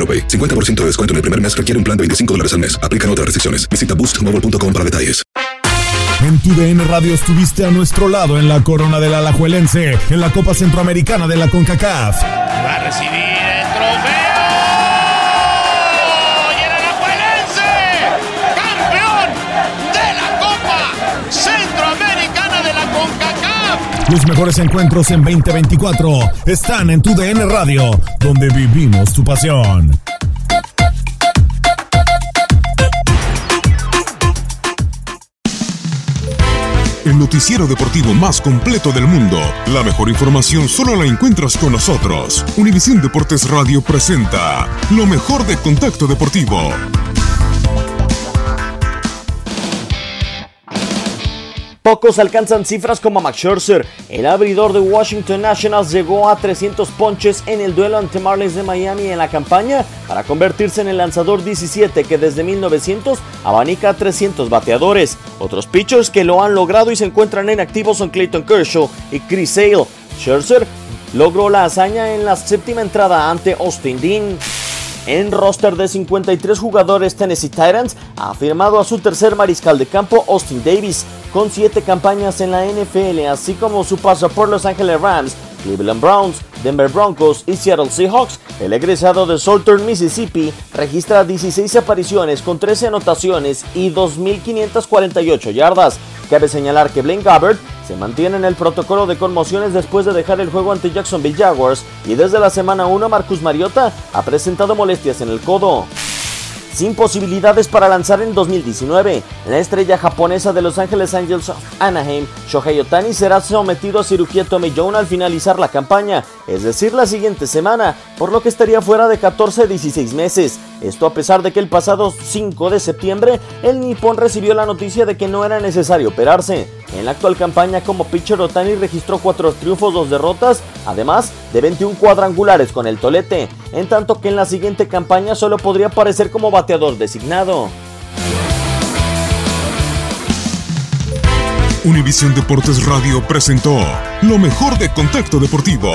AroPay. 50% de descuento en el primer mes requiere un plan de 25 dólares al mes. Aplican otras restricciones. Visita boostmobile.com para detalles. En tu DN Radio estuviste a nuestro lado en la corona del Alajuelense, en la Copa Centroamericana de la CONCACAF. Va a recibir Los mejores encuentros en 2024 están en tu DN Radio, donde vivimos tu pasión. El noticiero deportivo más completo del mundo. La mejor información solo la encuentras con nosotros. Univisión Deportes Radio presenta lo mejor de Contacto Deportivo. Pocos alcanzan cifras como Max Scherzer. El abridor de Washington Nationals llegó a 300 ponches en el duelo ante Marlins de Miami en la campaña para convertirse en el lanzador 17 que desde 1900 abanica a 300 bateadores. Otros pitchers que lo han logrado y se encuentran en activo son Clayton Kershaw y Chris Sale. Scherzer logró la hazaña en la séptima entrada ante Austin Dean. En roster de 53 jugadores, Tennessee Titans ha firmado a su tercer mariscal de campo, Austin Davis, con 7 campañas en la NFL, así como su paso por Los Angeles Rams, Cleveland Browns, Denver Broncos y Seattle Seahawks. El egresado de Southern Mississippi registra 16 apariciones con 13 anotaciones y 2.548 yardas. Cabe señalar que Blaine Gabbert se mantiene en el protocolo de conmociones después de dejar el juego ante Jacksonville Jaguars y desde la semana 1 Marcus Mariota ha presentado molestias en el codo. Sin posibilidades para lanzar en 2019, la estrella japonesa de Los Angeles Angels of Anaheim, Shohei Otani, será sometido a cirugía Tommy John al finalizar la campaña, es decir, la siguiente semana, por lo que estaría fuera de 14 a 16 meses. Esto a pesar de que el pasado 5 de septiembre, el Nippon recibió la noticia de que no era necesario operarse. En la actual campaña como pitcher Otani registró 4 triunfos, 2 derrotas, además de 21 cuadrangulares con el tolete, en tanto que en la siguiente campaña solo podría aparecer como bateador designado. Univisión Deportes Radio presentó lo mejor de Contacto Deportivo.